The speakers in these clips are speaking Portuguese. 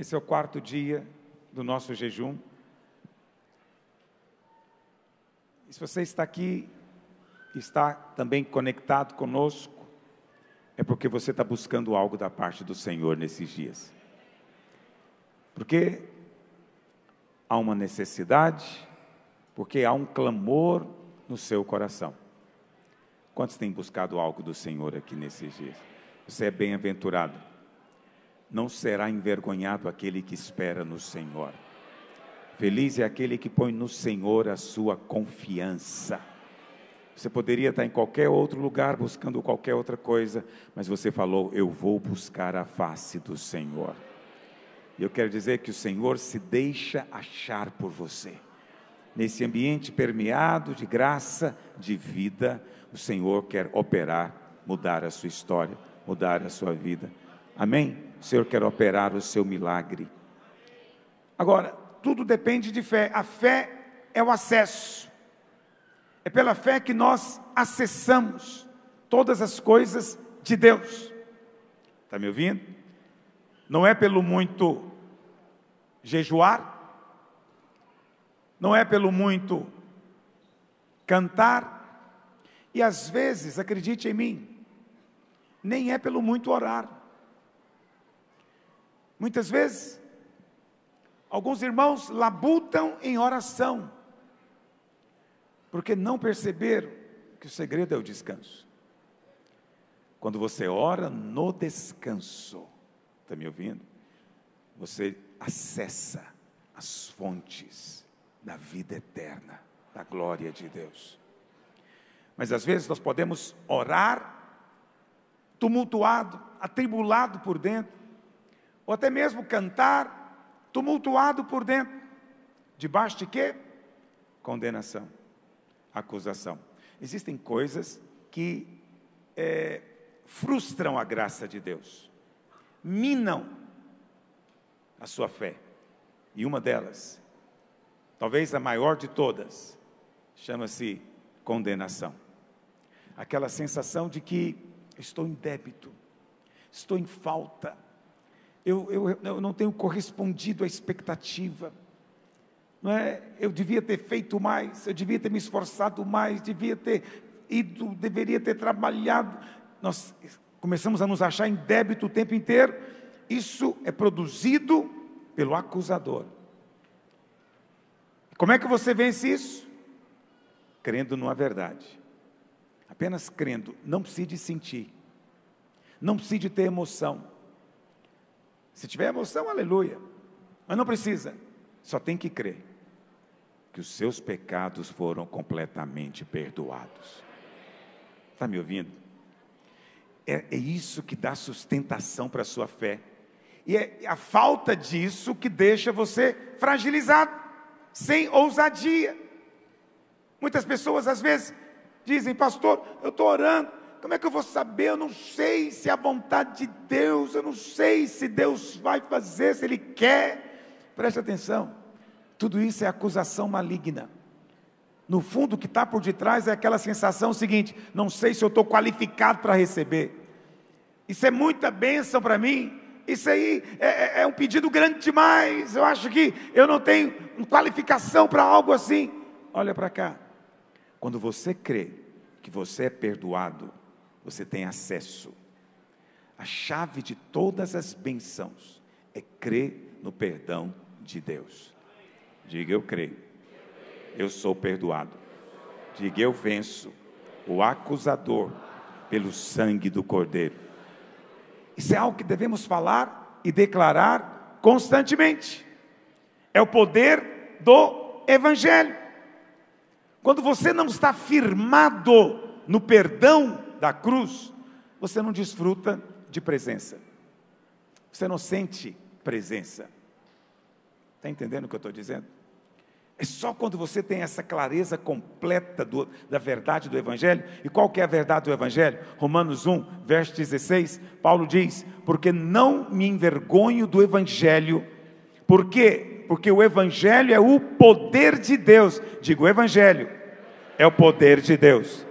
Esse é o quarto dia do nosso jejum. E se você está aqui, está também conectado conosco, é porque você está buscando algo da parte do Senhor nesses dias. Porque há uma necessidade, porque há um clamor no seu coração. Quantos têm buscado algo do Senhor aqui nesses dias? Você é bem-aventurado. Não será envergonhado aquele que espera no Senhor. Feliz é aquele que põe no Senhor a sua confiança. Você poderia estar em qualquer outro lugar buscando qualquer outra coisa, mas você falou: Eu vou buscar a face do Senhor. E eu quero dizer que o Senhor se deixa achar por você. Nesse ambiente permeado de graça, de vida, o Senhor quer operar, mudar a sua história, mudar a sua vida. Amém? O Senhor quer operar o seu milagre. Agora, tudo depende de fé. A fé é o acesso. É pela fé que nós acessamos todas as coisas de Deus. Está me ouvindo? Não é pelo muito jejuar, não é pelo muito cantar, e às vezes, acredite em mim, nem é pelo muito orar. Muitas vezes, alguns irmãos labutam em oração, porque não perceberam que o segredo é o descanso. Quando você ora no descanso, está me ouvindo? Você acessa as fontes da vida eterna, da glória de Deus. Mas às vezes nós podemos orar tumultuado, atribulado por dentro, ou até mesmo cantar tumultuado por dentro, debaixo de quê? Condenação, acusação. Existem coisas que é, frustram a graça de Deus, minam a sua fé. E uma delas, talvez a maior de todas, chama-se condenação aquela sensação de que estou em débito, estou em falta, eu, eu, eu não tenho correspondido à expectativa, não é? Eu devia ter feito mais, eu devia ter me esforçado mais, devia ter ido, deveria ter trabalhado. Nós começamos a nos achar em débito o tempo inteiro. Isso é produzido pelo acusador. Como é que você vence isso? Crendo numa verdade apenas crendo, não precise sentir, não precise ter emoção. Se tiver emoção, aleluia, mas não precisa, só tem que crer que os seus pecados foram completamente perdoados. Está me ouvindo? É, é isso que dá sustentação para a sua fé. E é a falta disso que deixa você fragilizado, sem ousadia. Muitas pessoas, às vezes, Dizem, pastor, eu estou orando, como é que eu vou saber? Eu não sei se é a vontade de Deus, eu não sei se Deus vai fazer, se Ele quer. Preste atenção, tudo isso é acusação maligna. No fundo, o que está por detrás é aquela sensação seguinte: não sei se eu estou qualificado para receber. Isso é muita bênção para mim. Isso aí é, é, é, um pedido grande demais. Eu acho que eu não tenho qualificação para algo assim. Olha para cá. Quando você crê que você é perdoado, você tem acesso. A chave de todas as bênçãos é crer no perdão de Deus. Diga eu creio. Eu sou perdoado. Diga eu venço o acusador pelo sangue do Cordeiro. Isso é algo que devemos falar e declarar constantemente. É o poder do Evangelho. Quando você não está firmado no perdão da cruz, você não desfruta de presença. Você não sente presença. Está entendendo o que eu estou dizendo? É só quando você tem essa clareza completa do, da verdade do Evangelho. E qual que é a verdade do Evangelho? Romanos 1, verso 16, Paulo diz: Porque não me envergonho do Evangelho. Por quê? porque o Evangelho é o poder de Deus. Digo, o Evangelho é o poder de Deus.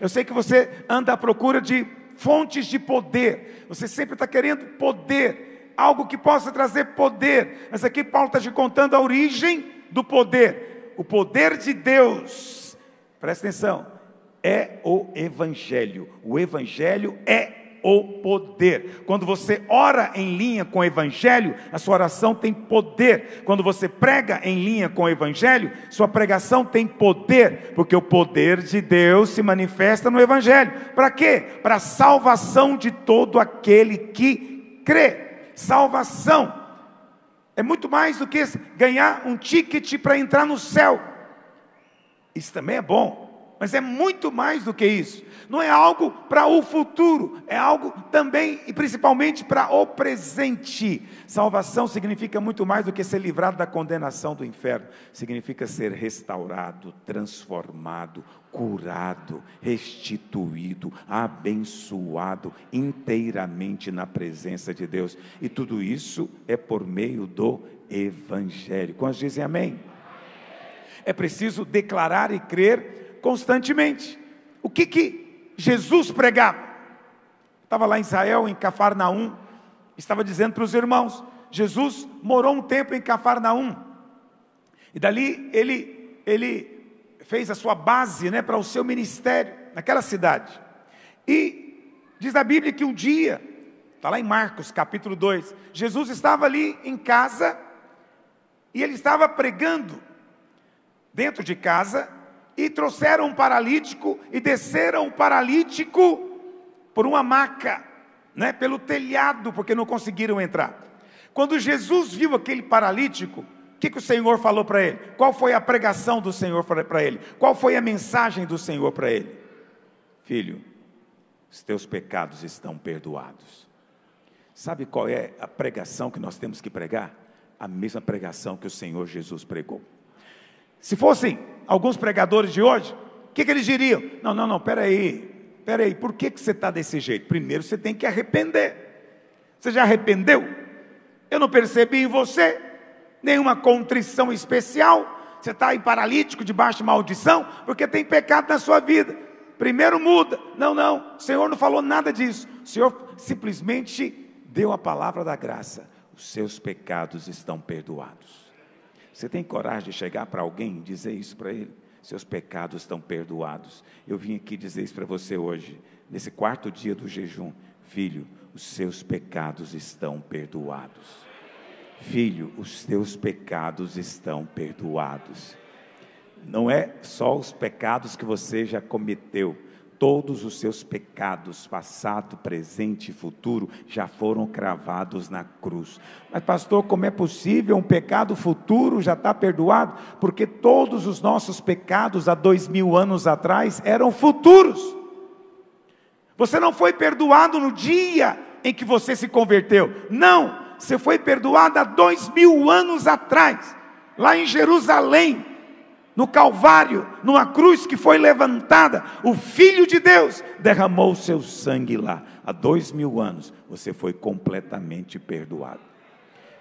Eu sei que você anda à procura de fontes de poder, você sempre está querendo poder, algo que possa trazer poder. Mas aqui Paulo está te contando a origem do poder. O poder de Deus, presta atenção, é o Evangelho. O Evangelho é o poder. Quando você ora em linha com o Evangelho, a sua oração tem poder. Quando você prega em linha com o Evangelho, sua pregação tem poder, porque o poder de Deus se manifesta no Evangelho. Para quê? Para a salvação de todo aquele que crê. Salvação é muito mais do que ganhar um ticket para entrar no céu. Isso também é bom, mas é muito mais do que isso. Não é algo para o futuro, é algo também e principalmente para o presente. Salvação significa muito mais do que ser livrado da condenação do inferno. Significa ser restaurado, transformado, curado, restituído, abençoado inteiramente na presença de Deus. E tudo isso é por meio do evangelho. Quantos dizem amém? É preciso declarar e crer constantemente. O que que Jesus pregava? Estava lá em Israel, em Cafarnaum, estava dizendo para os irmãos: Jesus morou um tempo em Cafarnaum, e dali ele, ele fez a sua base né, para o seu ministério naquela cidade. E diz a Bíblia que um dia, está lá em Marcos capítulo 2, Jesus estava ali em casa e ele estava pregando dentro de casa e trouxeram um paralítico e desceram o paralítico por uma maca, né, pelo telhado, porque não conseguiram entrar. Quando Jesus viu aquele paralítico, o que, que o Senhor falou para ele? Qual foi a pregação do Senhor para ele? Qual foi a mensagem do Senhor para ele? Filho, os teus pecados estão perdoados. Sabe qual é a pregação que nós temos que pregar? A mesma pregação que o Senhor Jesus pregou. Se fossem alguns pregadores de hoje, o que, que, eles diriam? Não, não, não, peraí, peraí, por que, que você está desse jeito? Primeiro você tem que arrepender. Você já arrependeu? Eu não percebi em você nenhuma contrição especial. Você está aí paralítico, debaixo de maldição, porque tem pecado na sua vida. Primeiro muda. Não, não, o Senhor não falou nada disso. O Senhor simplesmente deu a palavra da graça. Os seus pecados estão perdoados. Você tem coragem de chegar para alguém e dizer isso para ele? Seus pecados estão perdoados. Eu vim aqui dizer isso para você hoje, nesse quarto dia do jejum. Filho, os seus pecados estão perdoados. Filho, os teus pecados estão perdoados. Não é só os pecados que você já cometeu, todos os seus pecados, passado, presente e futuro, já foram cravados na cruz. Mas, pastor, como é possível um pecado futuro já está perdoado? Porque todos os nossos pecados há dois mil anos atrás eram futuros. Você não foi perdoado no dia em que você se converteu, não, você foi perdoado há dois mil anos atrás, lá em Jerusalém, no Calvário, numa cruz que foi levantada, o Filho de Deus derramou o seu sangue lá. Há dois mil anos você foi completamente perdoado.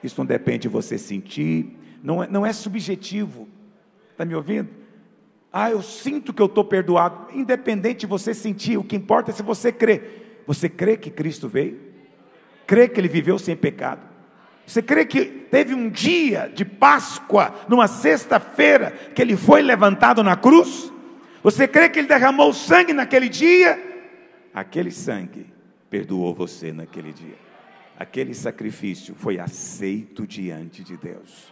Isso não depende de você sentir, não é, não é subjetivo. Está me ouvindo? Ah, eu sinto que eu estou perdoado. Independente de você sentir, o que importa é se você crê. Você crê que Cristo veio? Crê que Ele viveu sem pecado? Você crê que teve um dia de Páscoa, numa sexta-feira, que ele foi levantado na cruz? Você crê que ele derramou sangue naquele dia? Aquele sangue perdoou você naquele dia. Aquele sacrifício foi aceito diante de Deus.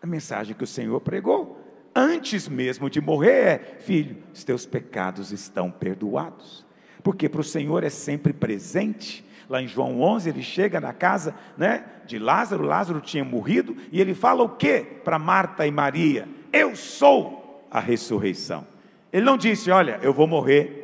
A mensagem que o Senhor pregou, antes mesmo de morrer, é: Filho, os teus pecados estão perdoados. Porque para o Senhor é sempre presente Lá em João 11, ele chega na casa né, de Lázaro, Lázaro tinha morrido, e ele fala o que para Marta e Maria? Eu sou a ressurreição. Ele não disse, olha, eu vou morrer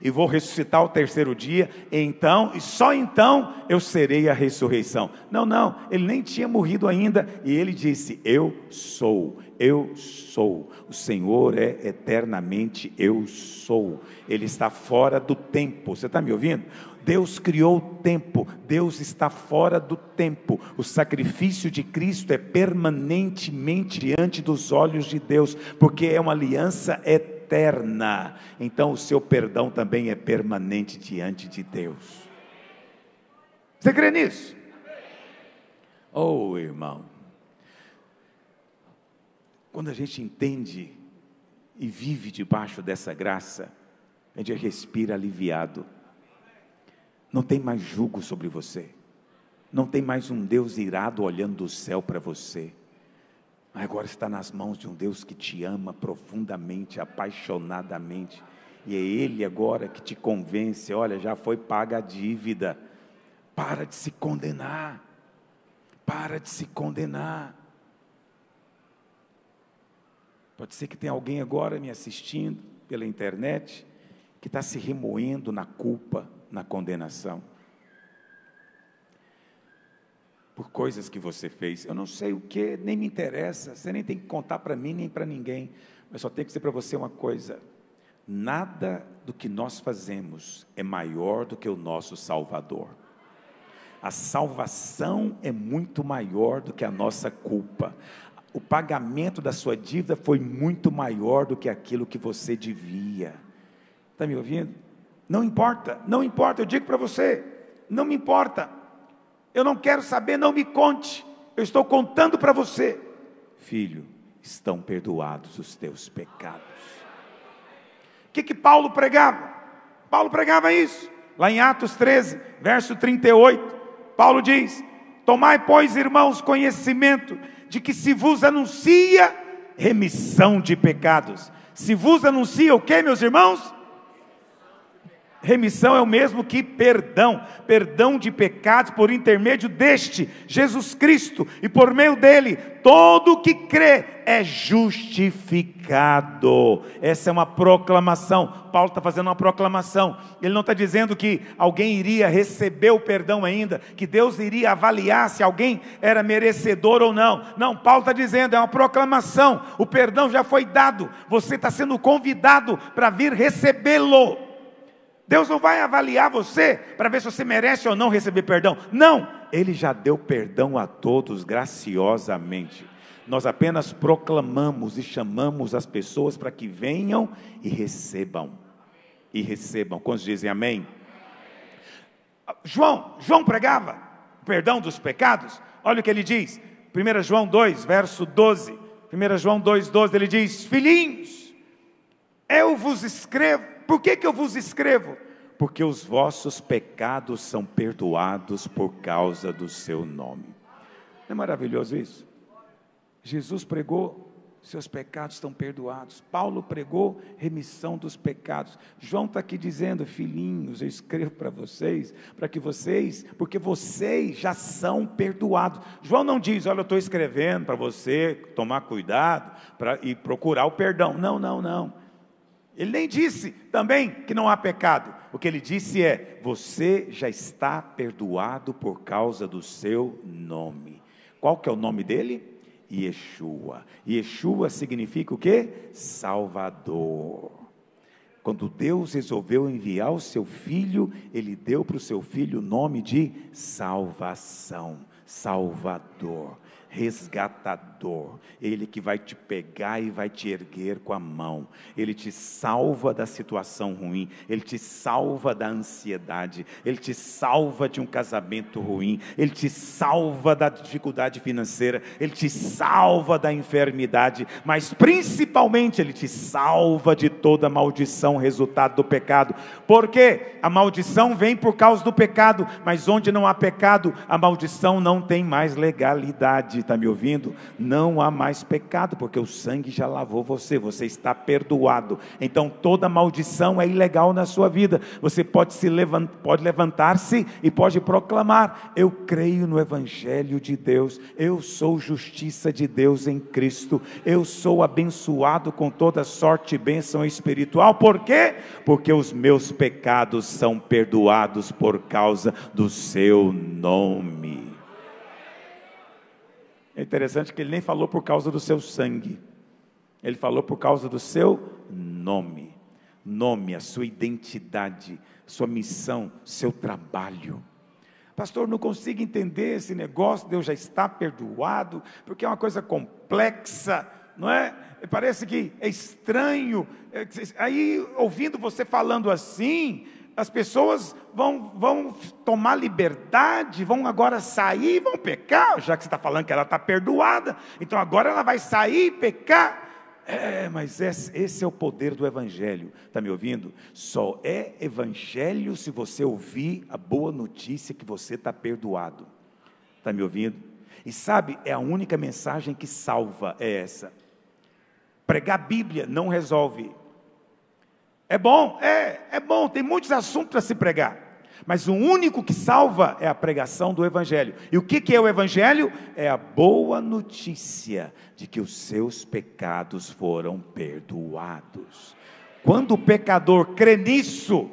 e vou ressuscitar o terceiro dia, então, e só então eu serei a ressurreição. Não, não, ele nem tinha morrido ainda, e ele disse: Eu sou, eu sou. O Senhor é eternamente eu sou. Ele está fora do tempo. Você está me ouvindo? Deus criou o tempo, Deus está fora do tempo. O sacrifício de Cristo é permanentemente diante dos olhos de Deus, porque é uma aliança eterna. Então o seu perdão também é permanente diante de Deus. Você crê nisso? Oh, irmão. Quando a gente entende e vive debaixo dessa graça, a gente respira aliviado. Não tem mais julgo sobre você. Não tem mais um Deus irado olhando do céu para você. Agora está nas mãos de um Deus que te ama profundamente, apaixonadamente. E é Ele agora que te convence: olha, já foi paga a dívida. Para de se condenar. Para de se condenar. Pode ser que tenha alguém agora me assistindo pela internet que está se remoendo na culpa, na condenação. Por coisas que você fez. Eu não sei o que, nem me interessa. Você nem tem que contar para mim nem para ninguém. Mas só tenho que dizer para você uma coisa: nada do que nós fazemos é maior do que o nosso Salvador. A salvação é muito maior do que a nossa culpa o pagamento da sua dívida foi muito maior do que aquilo que você devia. Está me ouvindo? Não importa, não importa, eu digo para você, não me importa. Eu não quero saber, não me conte. Eu estou contando para você. Filho, estão perdoados os teus pecados. O que que Paulo pregava? Paulo pregava isso. Lá em Atos 13, verso 38, Paulo diz: Tomai, pois, irmãos, conhecimento de que se vos anuncia remissão de pecados. Se vos anuncia o que, meus irmãos? Remissão é o mesmo que perdão, perdão de pecados por intermédio deste Jesus Cristo, e por meio dele, todo que crê é justificado. Essa é uma proclamação. Paulo está fazendo uma proclamação. Ele não está dizendo que alguém iria receber o perdão ainda, que Deus iria avaliar se alguém era merecedor ou não. Não, Paulo está dizendo, é uma proclamação. O perdão já foi dado, você está sendo convidado para vir recebê-lo. Deus não vai avaliar você para ver se você merece ou não receber perdão. Não, Ele já deu perdão a todos graciosamente. Nós apenas proclamamos e chamamos as pessoas para que venham e recebam. E recebam. Quantos dizem amém? João, João pregava perdão dos pecados. Olha o que ele diz. 1 João 2, verso 12. 1 João 2, 12, ele diz: Filhinhos, eu vos escrevo por que, que eu vos escrevo? Porque os vossos pecados são perdoados por causa do seu nome. Não é maravilhoso isso? Jesus pregou, seus pecados estão perdoados. Paulo pregou remissão dos pecados. João está aqui dizendo, filhinhos, eu escrevo para vocês, para que vocês, porque vocês já são perdoados. João não diz, olha, eu estou escrevendo para você tomar cuidado para, e procurar o perdão. Não, não, não. Ele nem disse também que não há pecado. O que ele disse é: você já está perdoado por causa do seu nome. Qual que é o nome dele? Yeshua. Yeshua significa o que? Salvador. Quando Deus resolveu enviar o seu filho, ele deu para o seu filho o nome de salvação, Salvador resgatador, Ele que vai te pegar e vai te erguer com a mão, Ele te salva da situação ruim, Ele te salva da ansiedade, Ele te salva de um casamento ruim, Ele te salva da dificuldade financeira, Ele te salva da enfermidade, mas principalmente Ele te salva de toda maldição resultado do pecado, porque a maldição vem por causa do pecado, mas onde não há pecado, a maldição não tem mais legalidade está me ouvindo, não há mais pecado, porque o sangue já lavou você, você está perdoado. Então toda maldição é ilegal na sua vida. Você pode se levantar, pode levantar-se e pode proclamar: Eu creio no Evangelho de Deus, eu sou justiça de Deus em Cristo, eu sou abençoado com toda sorte e bênção espiritual. Por quê? Porque os meus pecados são perdoados por causa do seu nome. É interessante que ele nem falou por causa do seu sangue, ele falou por causa do seu nome. Nome, a sua identidade, sua missão, seu trabalho. Pastor, não consigo entender esse negócio, Deus já está perdoado, porque é uma coisa complexa, não é? Parece que é estranho. É, aí, ouvindo você falando assim, as pessoas vão, vão tomar liberdade, vão agora sair, vão pecar, já que você está falando que ela está perdoada, então agora ela vai sair e pecar. É, mas esse, esse é o poder do Evangelho, está me ouvindo? Só é Evangelho se você ouvir a boa notícia que você está perdoado, está me ouvindo? E sabe, é a única mensagem que salva, é essa. Pregar Bíblia não resolve, é bom, é, é bom, tem muitos assuntos a se pregar. Mas o único que salva é a pregação do Evangelho. E o que, que é o Evangelho? É a boa notícia de que os seus pecados foram perdoados. Quando o pecador crê nisso,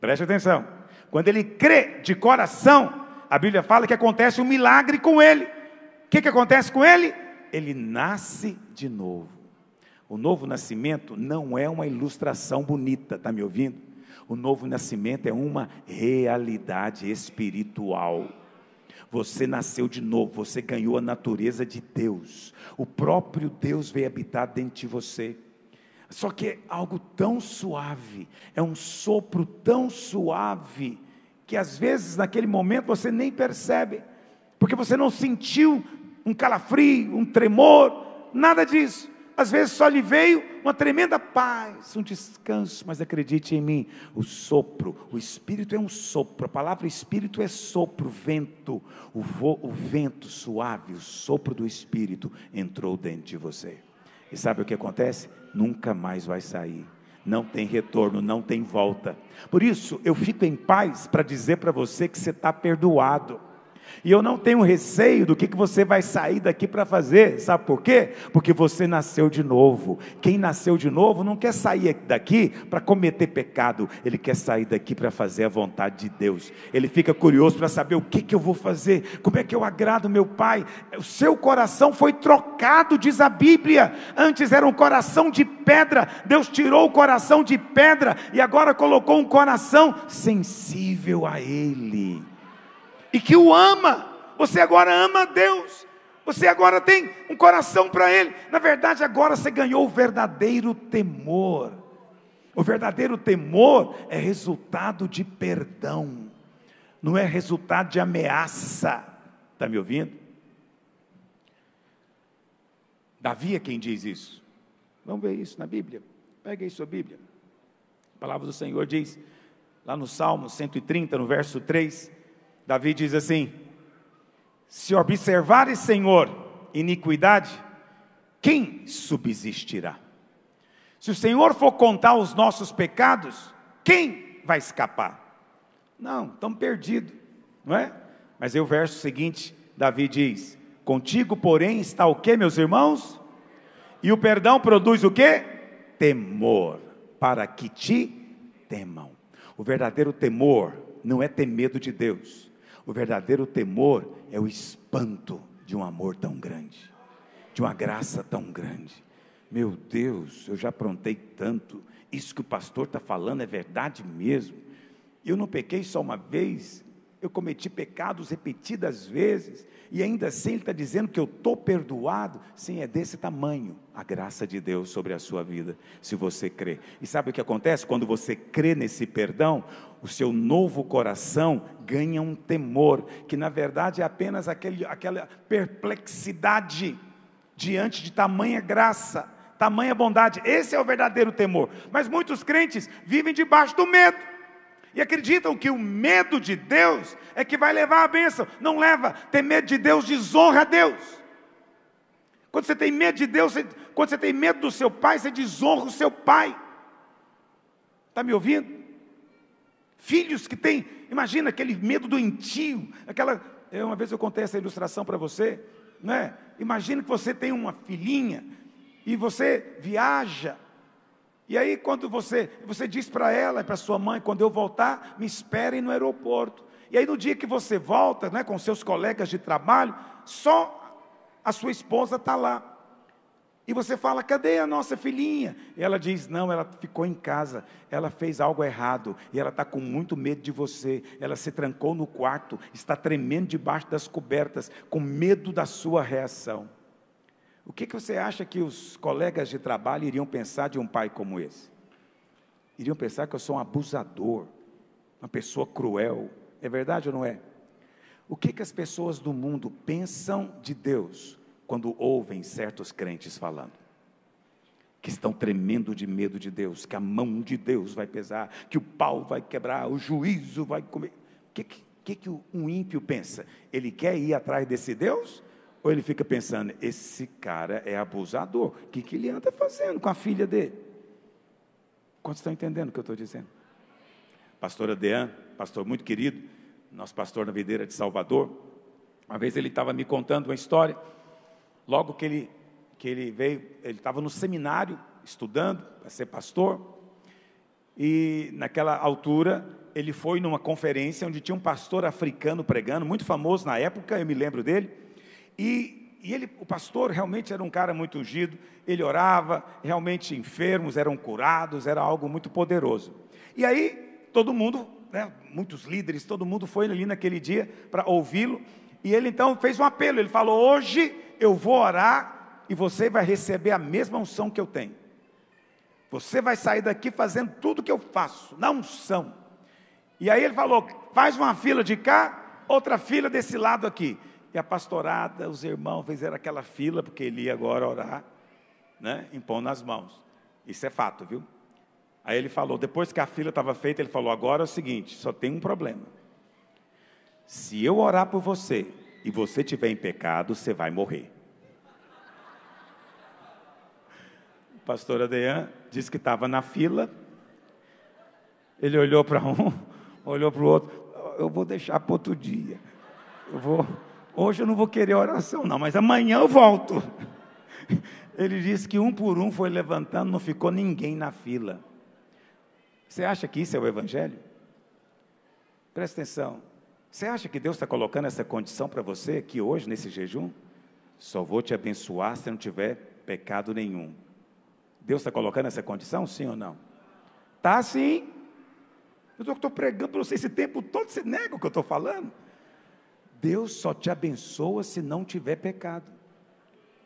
preste atenção, quando ele crê de coração, a Bíblia fala que acontece um milagre com ele. O que, que acontece com ele? Ele nasce de novo. O novo nascimento não é uma ilustração bonita, está me ouvindo? O novo nascimento é uma realidade espiritual. Você nasceu de novo, você ganhou a natureza de Deus. O próprio Deus veio habitar dentro de você. Só que é algo tão suave, é um sopro tão suave, que às vezes naquele momento você nem percebe, porque você não sentiu um calafrio, um tremor, nada disso às vezes só lhe veio uma tremenda paz, um descanso, mas acredite em mim, o sopro, o Espírito é um sopro, a palavra Espírito é sopro, vento, o, vo, o vento suave, o sopro do Espírito entrou dentro de você. E sabe o que acontece? Nunca mais vai sair. Não tem retorno, não tem volta. Por isso, eu fico em paz para dizer para você que você está perdoado. E eu não tenho receio do que, que você vai sair daqui para fazer, sabe por quê? Porque você nasceu de novo. Quem nasceu de novo não quer sair daqui para cometer pecado, ele quer sair daqui para fazer a vontade de Deus. Ele fica curioso para saber o que, que eu vou fazer, como é que eu agrado meu Pai. O seu coração foi trocado, diz a Bíblia. Antes era um coração de pedra, Deus tirou o coração de pedra e agora colocou um coração sensível a Ele e que o ama. Você agora ama a Deus. Você agora tem um coração para Ele. Na verdade, agora você ganhou o verdadeiro temor. O verdadeiro temor é resultado de perdão, não é resultado de ameaça. Está me ouvindo? Davi é quem diz isso. Vamos ver isso na Bíblia. Pega aí sua Bíblia. A palavra do Senhor diz, lá no Salmo 130, no verso 3, Davi diz assim: Se observares, Senhor, iniquidade, quem subsistirá? Se o Senhor for contar os nossos pecados, quem vai escapar? Não, estamos perdidos, não é? Mas aí o verso seguinte, Davi diz: Contigo, porém, está o que, meus irmãos? E o perdão produz o que? Temor, para que te temam. O verdadeiro temor não é ter medo de Deus, o verdadeiro temor é o espanto de um amor tão grande, de uma graça tão grande. Meu Deus, eu já aprontei tanto, isso que o pastor está falando é verdade mesmo. Eu não pequei só uma vez, eu cometi pecados repetidas vezes, e ainda assim Ele está dizendo que eu estou perdoado. Sim, é desse tamanho a graça de Deus sobre a sua vida, se você crê. E sabe o que acontece? Quando você crê nesse perdão, o seu novo coração ganha um temor, que na verdade é apenas aquele, aquela perplexidade diante de tamanha graça, tamanha bondade. Esse é o verdadeiro temor. Mas muitos crentes vivem debaixo do medo. E acreditam que o medo de Deus é que vai levar a bênção. Não leva. Ter medo de Deus desonra a Deus. Quando você tem medo de Deus, você, quando você tem medo do seu pai, você desonra o seu pai. Está me ouvindo? Filhos que têm, imagina aquele medo doentio, aquela. Uma vez eu contei essa ilustração para você, né? Imagina que você tem uma filhinha e você viaja. E aí quando você, você diz para ela, para sua mãe, quando eu voltar, me esperem no aeroporto. E aí no dia que você volta, né, com seus colegas de trabalho, só a sua esposa está lá. E você fala, cadê a nossa filhinha? E ela diz, não, ela ficou em casa, ela fez algo errado, e ela está com muito medo de você. Ela se trancou no quarto, está tremendo debaixo das cobertas, com medo da sua reação. O que, que você acha que os colegas de trabalho iriam pensar de um pai como esse? Iriam pensar que eu sou um abusador, uma pessoa cruel. É verdade ou não é? O que, que as pessoas do mundo pensam de Deus quando ouvem certos crentes falando? Que estão tremendo de medo de Deus, que a mão de Deus vai pesar, que o pau vai quebrar, o juízo vai comer. O que, que, que um ímpio pensa? Ele quer ir atrás desse Deus? Ou ele fica pensando, esse cara é abusador, o que, que ele anda fazendo com a filha dele? Quantos estão entendendo o que eu estou dizendo? Pastor Adean, pastor muito querido, nosso pastor na videira de Salvador, uma vez ele estava me contando uma história, logo que ele, que ele veio, ele estava no seminário, estudando para ser pastor, e naquela altura ele foi numa conferência onde tinha um pastor africano pregando, muito famoso na época, eu me lembro dele, e, e ele, o pastor realmente era um cara muito ungido, ele orava, realmente enfermos eram curados, era algo muito poderoso. E aí, todo mundo, né, muitos líderes, todo mundo foi ali naquele dia para ouvi-lo, e ele então fez um apelo, ele falou: Hoje eu vou orar e você vai receber a mesma unção que eu tenho. Você vai sair daqui fazendo tudo que eu faço, na unção. E aí ele falou: faz uma fila de cá, outra fila desse lado aqui. E a pastorada, os irmãos fizeram aquela fila, porque ele ia agora orar, né, impondo as mãos. Isso é fato, viu? Aí ele falou, depois que a fila estava feita, ele falou: agora é o seguinte, só tem um problema. Se eu orar por você e você tiver em pecado, você vai morrer. O pastor Adean disse que estava na fila. Ele olhou para um, olhou para o outro. Eu vou deixar para outro dia. Eu vou. Hoje eu não vou querer oração, não, mas amanhã eu volto. Ele disse que um por um foi levantando, não ficou ninguém na fila. Você acha que isso é o Evangelho? Presta atenção. Você acha que Deus está colocando essa condição para você aqui hoje, nesse jejum? Só vou te abençoar se não tiver pecado nenhum. Deus está colocando essa condição, sim ou não? Tá sim. Eu estou pregando para você esse tempo todo, você nega o que eu estou falando. Deus só te abençoa se não tiver pecado.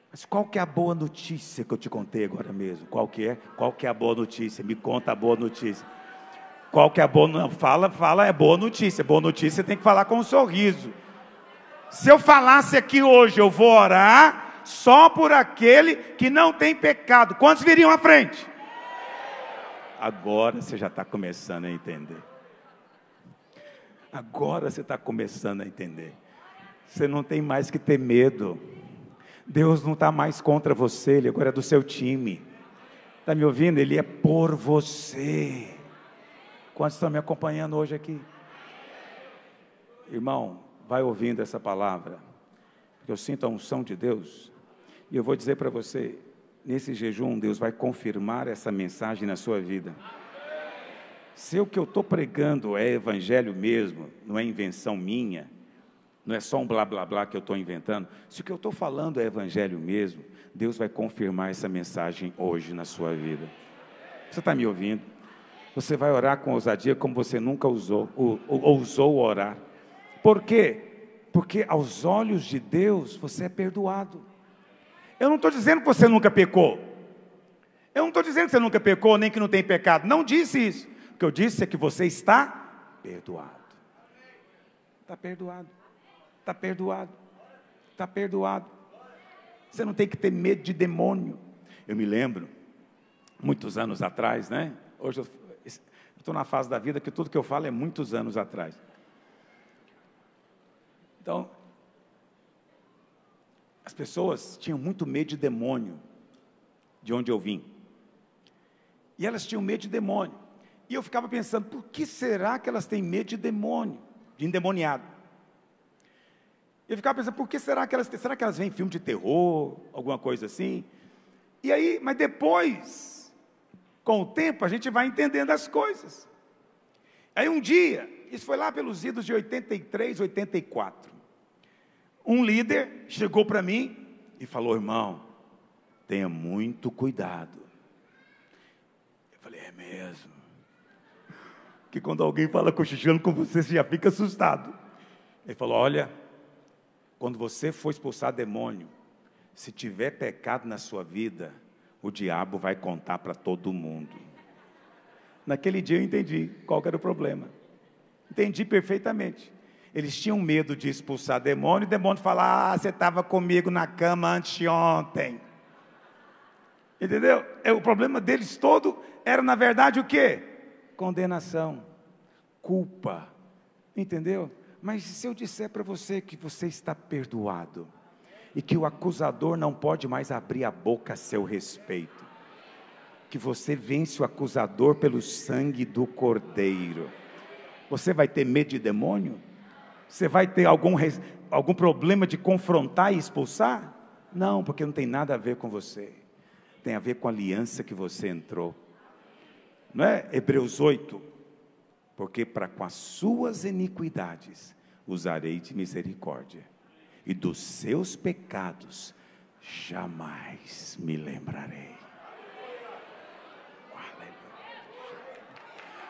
Mas qual que é a boa notícia que eu te contei agora mesmo? Qual que é? Qual que é a boa notícia? Me conta a boa notícia. Qual que é a boa? Fala, fala, é boa notícia. Boa notícia tem que falar com um sorriso. Se eu falasse aqui hoje, eu vou orar só por aquele que não tem pecado. Quantos viriam à frente? Agora você já está começando a entender. Agora você está começando a entender. Você não tem mais que ter medo. Deus não está mais contra você, Ele agora é do seu time. Está me ouvindo? Ele é por você. Quantos estão me acompanhando hoje aqui? Irmão, vai ouvindo essa palavra, porque eu sinto a unção de Deus, e eu vou dizer para você: nesse jejum, Deus vai confirmar essa mensagem na sua vida. Se o que eu estou pregando é evangelho mesmo, não é invenção minha, não é só um blá blá blá que eu estou inventando, se o que eu estou falando é evangelho mesmo, Deus vai confirmar essa mensagem hoje na sua vida. Você está me ouvindo? Você vai orar com ousadia como você nunca usou, ou, ou, ousou orar. Por quê? Porque aos olhos de Deus você é perdoado. Eu não estou dizendo que você nunca pecou. Eu não estou dizendo que você nunca pecou, nem que não tem pecado. Não disse isso. O que eu disse é que você está perdoado. Está perdoado. Está perdoado. Está perdoado. Você não tem que ter medo de demônio. Eu me lembro, muitos anos atrás, né? Hoje eu estou na fase da vida que tudo que eu falo é muitos anos atrás. Então, as pessoas tinham muito medo de demônio, de onde eu vim. E elas tinham medo de demônio. E eu ficava pensando, por que será que elas têm medo de demônio, de endemoniado? Eu ficava pensando, por que será que elas será que elas veem filme de terror, alguma coisa assim? E aí, mas depois, com o tempo, a gente vai entendendo as coisas. Aí um dia, isso foi lá pelos idos de 83, 84. Um líder chegou para mim e falou: irmão, tenha muito cuidado. Eu falei: é mesmo que quando alguém fala cochichando com você, você já fica assustado. Ele falou: Olha, quando você for expulsar demônio, se tiver pecado na sua vida, o diabo vai contar para todo mundo. Naquele dia eu entendi qual era o problema. Entendi perfeitamente. Eles tinham medo de expulsar demônio, e demônio falar: Ah, você estava comigo na cama anteontem. Entendeu? É, o problema deles todo era, na verdade, o que? Condenação, culpa. Entendeu? Mas se eu disser para você que você está perdoado, e que o acusador não pode mais abrir a boca a seu respeito, que você vence o acusador pelo sangue do Cordeiro, você vai ter medo de demônio? Você vai ter algum, algum problema de confrontar e expulsar? Não, porque não tem nada a ver com você tem a ver com a aliança que você entrou. Não é? Hebreus 8. Porque para com as suas iniquidades usarei de misericórdia, e dos seus pecados jamais me lembrarei.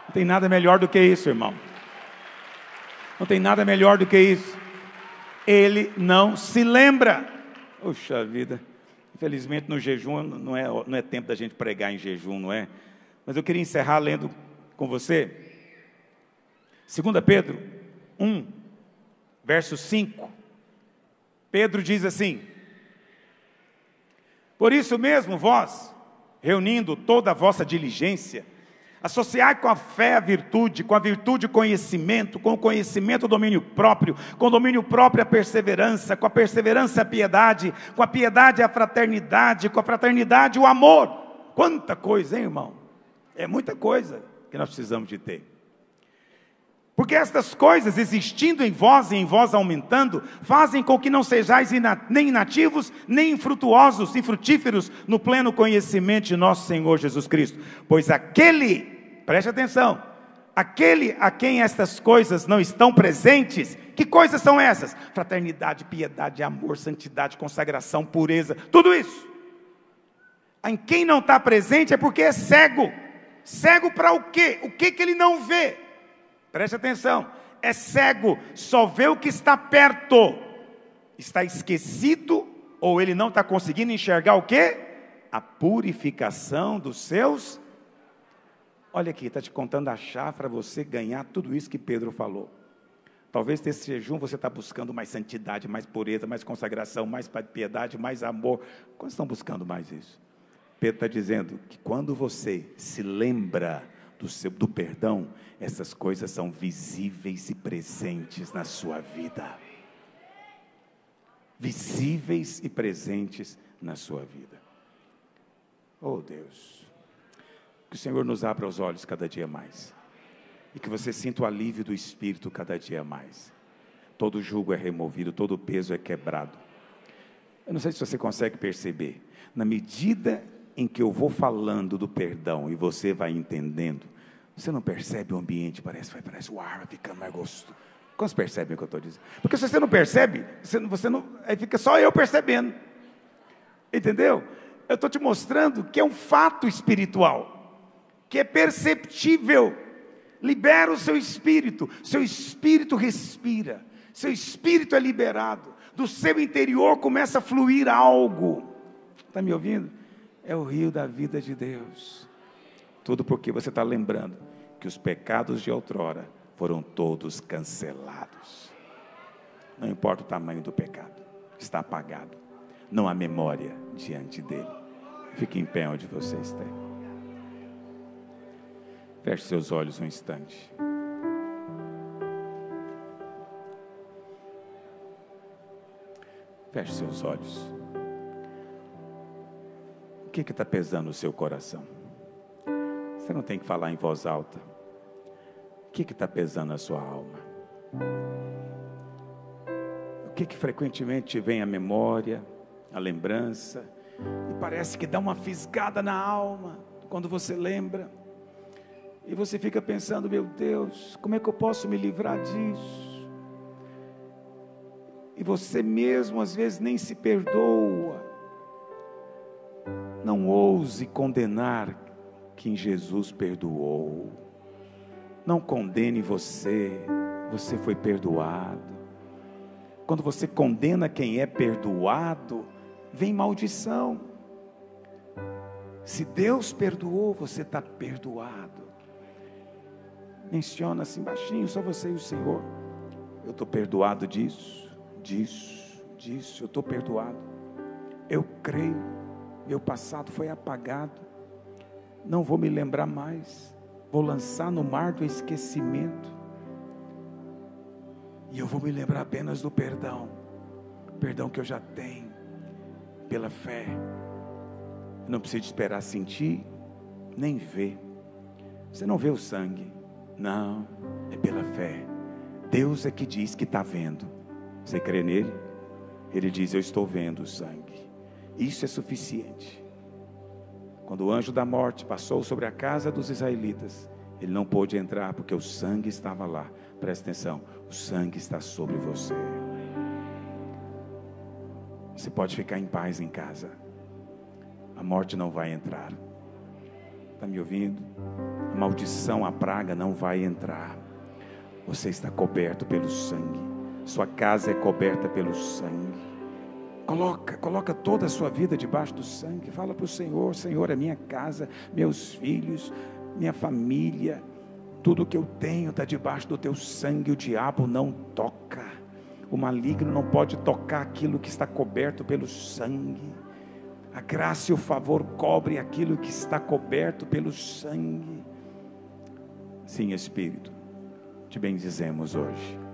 Não tem nada melhor do que isso, irmão. Não tem nada melhor do que isso. Ele não se lembra. Puxa vida. Infelizmente, no jejum não é, não é tempo da gente pregar em jejum, não é? Mas eu queria encerrar lendo com você. 2 Pedro 1, verso 5. Pedro diz assim: Por isso mesmo, vós, reunindo toda a vossa diligência, Associar com a fé a virtude, com a virtude o conhecimento, com o conhecimento o domínio próprio, com o domínio próprio a perseverança, com a perseverança a piedade, com a piedade a fraternidade, com a fraternidade o amor. Quanta coisa, hein, irmão? É muita coisa que nós precisamos de ter. Porque estas coisas, existindo em vós e em vós aumentando, fazem com que não sejais nem inativos, nem infrutuosos, infrutíferos no pleno conhecimento de nosso Senhor Jesus Cristo. Pois aquele preste atenção, aquele a quem estas coisas não estão presentes, que coisas são essas? Fraternidade, piedade, amor, santidade, consagração, pureza, tudo isso. Em quem não está presente é porque é cego. Cego para o quê? O que, que ele não vê? Preste atenção. É cego, só vê o que está perto. Está esquecido ou ele não está conseguindo enxergar o quê? A purificação dos seus Olha aqui, está te contando a chave para você ganhar tudo isso que Pedro falou. Talvez nesse jejum você está buscando mais santidade, mais pureza, mais consagração, mais piedade, mais amor. Quantos estão buscando mais isso? Pedro está dizendo que quando você se lembra do, seu, do perdão, essas coisas são visíveis e presentes na sua vida. Visíveis e presentes na sua vida. Oh Deus. Que o Senhor nos abra os olhos cada dia mais. E que você sinta o alívio do Espírito cada dia mais. Todo jugo é removido, todo peso é quebrado. Eu não sei se você consegue perceber. Na medida em que eu vou falando do perdão e você vai entendendo, você não percebe o ambiente, parece, vai, parece o ar vai ficando mais gostoso. Quantos percebem o que eu estou dizendo? Porque se você não percebe, você, você não, aí fica só eu percebendo. Entendeu? Eu estou te mostrando que é um fato espiritual que é perceptível. Libera o seu espírito, seu espírito respira, seu espírito é liberado, do seu interior começa a fluir algo. Está me ouvindo? É o rio da vida de Deus. Tudo porque você está lembrando que os pecados de outrora foram todos cancelados. Não importa o tamanho do pecado, está apagado. Não há memória diante dele. Fique em pé onde você esteja. Feche seus olhos um instante. Feche seus olhos. O que está pesando no seu coração? Você não tem que falar em voz alta. O que está pesando na sua alma? O que, que frequentemente te vem à memória, à lembrança, e parece que dá uma fisgada na alma quando você lembra? E você fica pensando, meu Deus, como é que eu posso me livrar disso? E você mesmo às vezes nem se perdoa. Não ouse condenar quem Jesus perdoou. Não condene você, você foi perdoado. Quando você condena quem é perdoado, vem maldição. Se Deus perdoou, você está perdoado. menciona assim baixinho, só você e o Senhor. Eu estou perdoado disso, disso, disso, eu estou perdoado. Eu creio, meu passado foi apagado, não vou me lembrar mais, vou lançar no mar do esquecimento, e eu vou me lembrar apenas do perdão, perdão que eu já tenho, pela fé. Eu não preciso esperar sentir, nem ver. Você não vê o sangue, não, é pela fé. Deus é que diz que está vendo. Você crê nele? Ele diz: Eu estou vendo o sangue. Isso é suficiente. Quando o anjo da morte passou sobre a casa dos israelitas, ele não pôde entrar porque o sangue estava lá. Presta atenção: o sangue está sobre você. Você pode ficar em paz em casa. A morte não vai entrar. Está me ouvindo? A maldição, a praga não vai entrar. Você está coberto pelo sangue. Sua casa é coberta pelo sangue. Coloca, coloca toda a sua vida debaixo do sangue. Fala para o Senhor: Senhor, é minha casa, meus filhos, minha família, tudo que eu tenho está debaixo do teu sangue. O diabo não toca. O maligno não pode tocar aquilo que está coberto pelo sangue. A graça e o favor cobrem aquilo que está coberto pelo sangue. Sim, Espírito, te bendizemos hoje.